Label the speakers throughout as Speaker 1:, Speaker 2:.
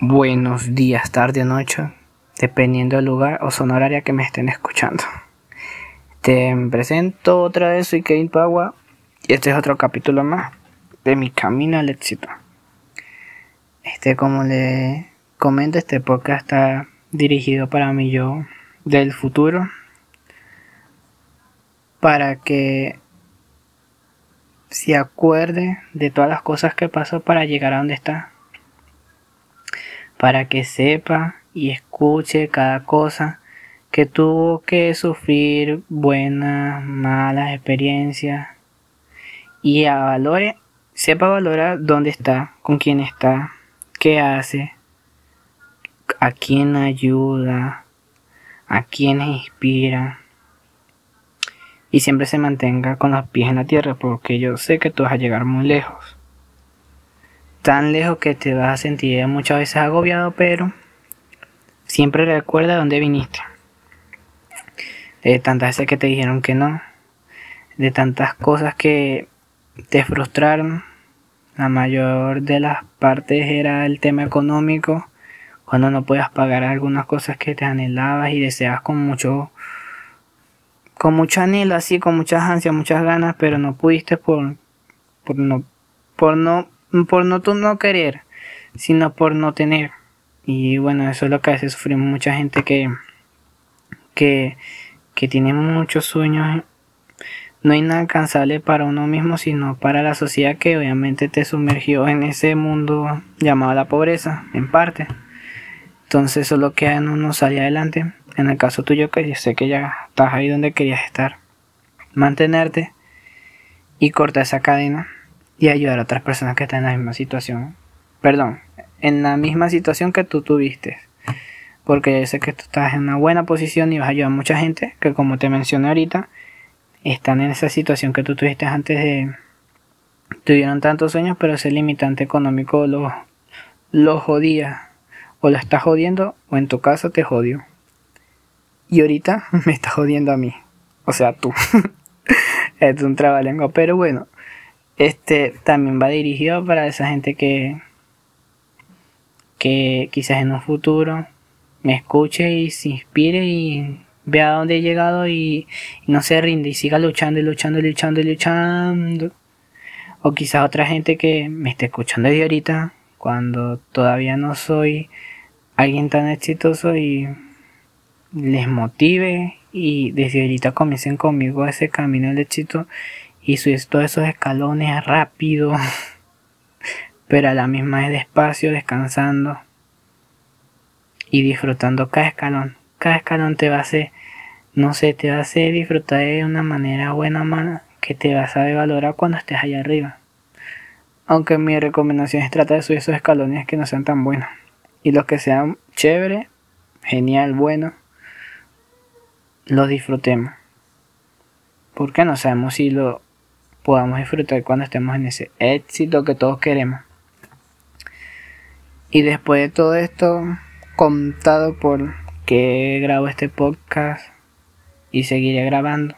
Speaker 1: buenos días, tarde o noche, dependiendo del lugar o zona horaria que me estén escuchando. Te presento otra vez, soy Kevin Pagua y este es otro capítulo más de mi camino al éxito. Este, como le comento, este podcast está dirigido para mí yo del futuro, para que se acuerde de todas las cosas que pasó para llegar a donde está para que sepa y escuche cada cosa que tuvo que sufrir buenas, malas experiencias. Y a valore, sepa valorar dónde está, con quién está, qué hace, a quién ayuda, a quién inspira. Y siempre se mantenga con los pies en la tierra porque yo sé que tú vas a llegar muy lejos tan lejos que te vas a sentir muchas veces agobiado, pero siempre recuerda dónde viniste. De tantas veces que te dijeron que no, de tantas cosas que te frustraron. La mayor de las partes era el tema económico, cuando no puedas pagar algunas cosas que te anhelabas y deseabas con mucho con mucho anhelo, así, con muchas ansias, muchas ganas, pero no pudiste por, por no por no por no no querer, sino por no tener. Y bueno, eso es lo que a veces sufrimos mucha gente que, que, que tiene muchos sueños. No inalcanzable para uno mismo, sino para la sociedad que obviamente te sumergió en ese mundo llamado la pobreza, en parte. Entonces eso es lo que a uno salir adelante. En el caso tuyo, que yo sé que ya estás ahí donde querías estar. Mantenerte y cortar esa cadena y ayudar a otras personas que están en la misma situación. Perdón, en la misma situación que tú tuviste. Porque yo sé que tú estás en una buena posición y vas a ayudar a mucha gente que como te mencioné ahorita, están en esa situación que tú tuviste antes de... Tuvieron tantos sueños, pero ese limitante económico lo, jodía. O lo está jodiendo, o en tu caso te jodió. Y ahorita me está jodiendo a mí. O sea, tú. es un trabalengo. Pero bueno, este también va dirigido para esa gente que, que quizás en un futuro me escuche y se inspire y vea dónde he llegado y, no se rinde y siga luchando y luchando y luchando y luchando. O quizás otra gente que me esté escuchando desde ahorita, cuando todavía no soy alguien tan exitoso y les motive y desde ahorita comiencen conmigo ese camino del éxito y subir todos esos escalones rápido, pero a la misma vez despacio, descansando y disfrutando cada escalón. Cada escalón te va a hacer, no sé, te va a hacer disfrutar de una manera buena, mano, que te vas a valorar cuando estés allá arriba. Aunque mi recomendación es tratar de subir esos escalones que no sean tan buenos. Y los que sean chévere, genial, bueno, los disfrutemos. Porque no sabemos si lo podamos disfrutar cuando estemos en ese éxito que todos queremos. Y después de todo esto, contado por que grabo este podcast y seguiré grabando.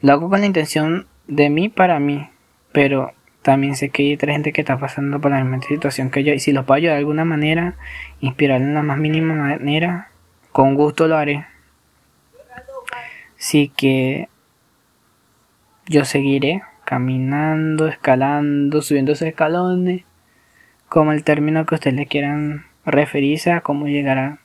Speaker 1: Lo hago con la intención de mí para mí, pero también sé que hay otra gente que está pasando por la misma situación que yo y si los puedo ayudar de alguna manera, inspirar en la más mínima manera, con gusto lo haré. Así que yo seguiré caminando, escalando, subiendo esos escalones, como el término que ustedes le quieran referirse a cómo llegar a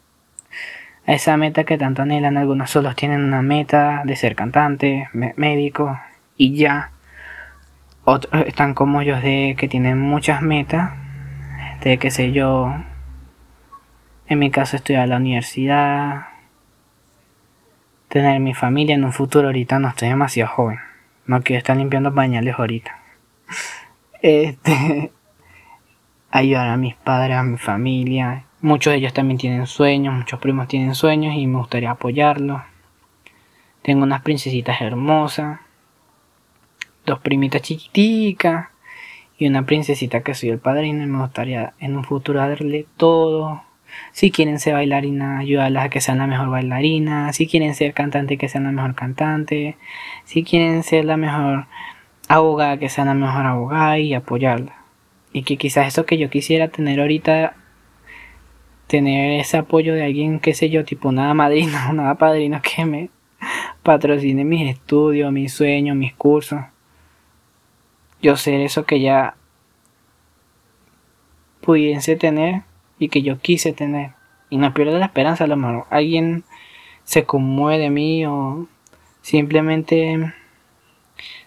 Speaker 1: esa meta que tanto anhelan. Algunos solos tienen una meta de ser cantante, médico y ya. Otros están como yo de que tienen muchas metas, de que sé yo, en mi caso estudiar la universidad, tener mi familia en un futuro, ahorita no estoy demasiado joven. No quiero estar limpiando pañales ahorita. Este. Ayudar a mis padres, a mi familia. Muchos de ellos también tienen sueños, muchos primos tienen sueños y me gustaría apoyarlos. Tengo unas princesitas hermosas. Dos primitas chiquiticas. Y una princesita que soy el padrino y me gustaría en un futuro darle todo si quieren ser bailarina, ayudarlas a que sean la mejor bailarina. Si quieren ser cantante, que sean la mejor cantante. Si quieren ser la mejor abogada, que sean la mejor abogada y apoyarla. Y que quizás eso que yo quisiera tener ahorita tener ese apoyo de alguien, qué sé yo, tipo nada madrina nada padrino que me patrocine mis estudios, mis sueños, mis cursos. Yo sé eso que ya pudiese tener y que yo quise tener. Y no pierdo la esperanza, a lo mejor alguien se conmueve de mí o simplemente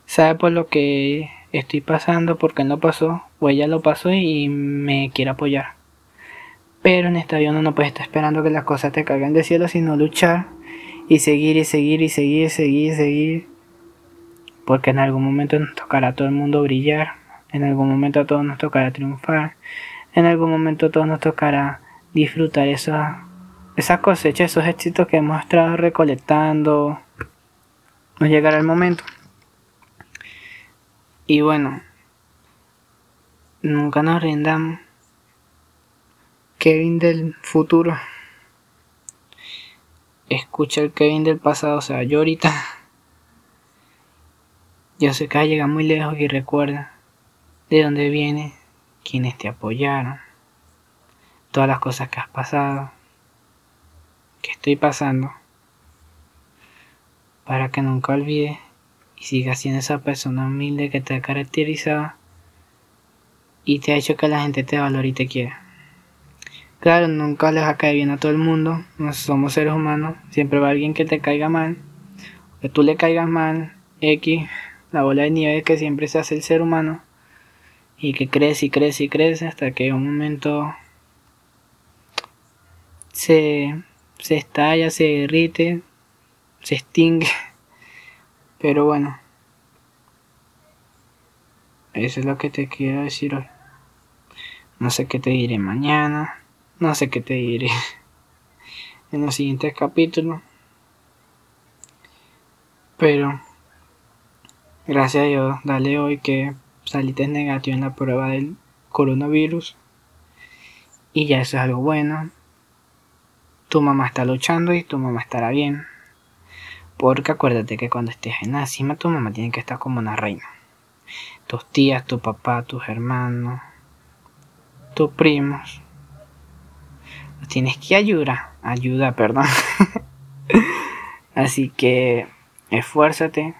Speaker 1: sabe por lo que estoy pasando, porque él no pasó, o ella lo pasó y me quiere apoyar. Pero en esta vida uno no puede estar esperando que las cosas te caigan del cielo, sino luchar y seguir y seguir y seguir y seguir y seguir. Porque en algún momento nos tocará a todo el mundo brillar, en algún momento a todos nos tocará triunfar, en algún momento a todos nos tocará disfrutar esa, esa cosecha, esos éxitos que hemos estado recolectando. Nos llegará el momento. Y bueno, nunca nos rindamos. Kevin del futuro. Escucha el Kevin del pasado, o sea, yo ahorita. Yo sé que llega muy lejos y recuerda de dónde viene, quienes te apoyaron, todas las cosas que has pasado, que estoy pasando, para que nunca olvides y siga siendo esa persona humilde que te ha caracterizado y te ha hecho que la gente te valore y te quiera. Claro, nunca les va a bien a todo el mundo, no somos seres humanos, siempre va alguien que te caiga mal, que tú le caigas mal, X, la bola de nieve que siempre se hace el ser humano y que crece y crece y crece hasta que un momento se, se estalla, se derrite, se extingue. Pero bueno, eso es lo que te quiero decir hoy. No sé qué te diré mañana, no sé qué te diré en los siguientes capítulos. Pero, gracias a Dios, dale hoy que saliste negativo en la prueba del coronavirus. Y ya eso es algo bueno. Tu mamá está luchando y tu mamá estará bien. Porque acuérdate que cuando estés en la cima, tu mamá tiene que estar como una reina. Tus tías, tu papá, tus hermanos, tus primos. Los tienes que ayudar. Ayuda, perdón. Así que esfuérzate,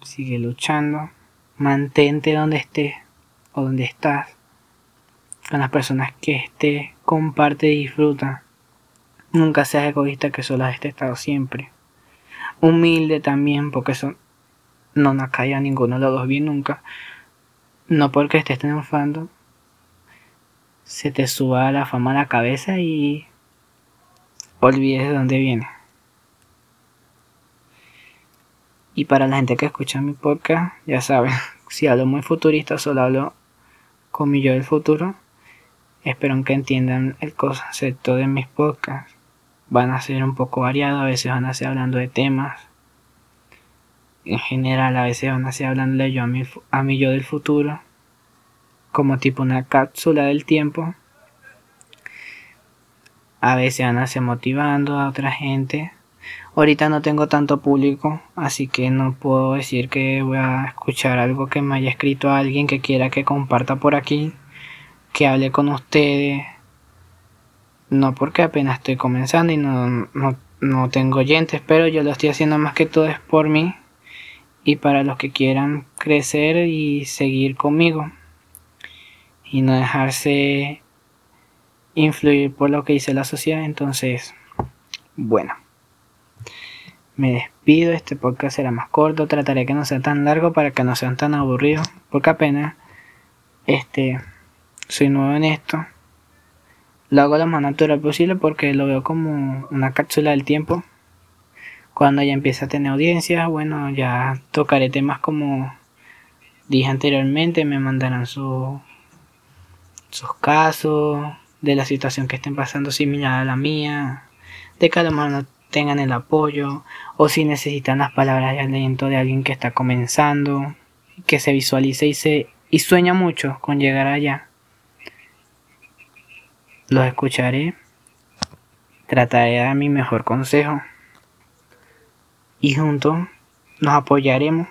Speaker 1: sigue luchando, mantente donde estés o donde estás. Con las personas que estés, comparte y disfruta. Nunca seas egoísta que solo has estado siempre humilde también, porque eso no nos cae a ninguno de los dos bien nunca. No porque estés triunfando, se te suba la fama a la cabeza y olvides de dónde viene. Y para la gente que escucha mi podcast, ya saben, si hablo muy futurista, solo hablo con mi yo del futuro. Espero que entiendan el concepto de mis podcasts van a ser un poco variados, a veces van a ser hablando de temas. En general, a veces van a ser hablando yo a mi, a mi yo del futuro, como tipo una cápsula del tiempo. A veces van a ser motivando a otra gente. Ahorita no tengo tanto público, así que no puedo decir que voy a escuchar algo que me haya escrito alguien que quiera que comparta por aquí, que hable con ustedes no porque apenas estoy comenzando y no, no, tengo oyentes, pero yo lo estoy haciendo más que todo es por mí y para los que quieran crecer y seguir conmigo y no dejarse influir por lo que dice la sociedad. Entonces, bueno, me despido. Este podcast será más corto. Trataré que no sea tan largo para que no sean tan aburridos, porque apenas este soy nuevo en esto lo hago lo más natural posible porque lo veo como una cápsula del tiempo. Cuando ya empieza a tener audiencia, bueno, ya tocaré temas como dije anteriormente, me mandarán su, sus casos, de la situación que estén pasando similar a la mía, de que a lo mejor no tengan el apoyo, o si necesitan las palabras de aliento de alguien que está comenzando, que se visualice y, se, y sueña mucho con llegar allá. Los escucharé, trataré de dar mi mejor consejo y juntos nos apoyaremos.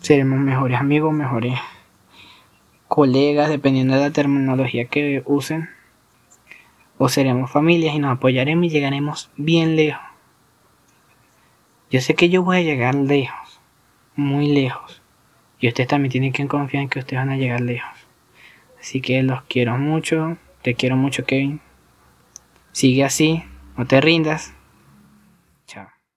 Speaker 1: Seremos mejores amigos, mejores colegas, dependiendo de la terminología que usen. O seremos familias y nos apoyaremos y llegaremos bien lejos. Yo sé que yo voy a llegar lejos, muy lejos. Y ustedes también tienen que confiar en que ustedes van a llegar lejos. Así que los quiero mucho, te quiero mucho Kevin. Sigue así, no te rindas.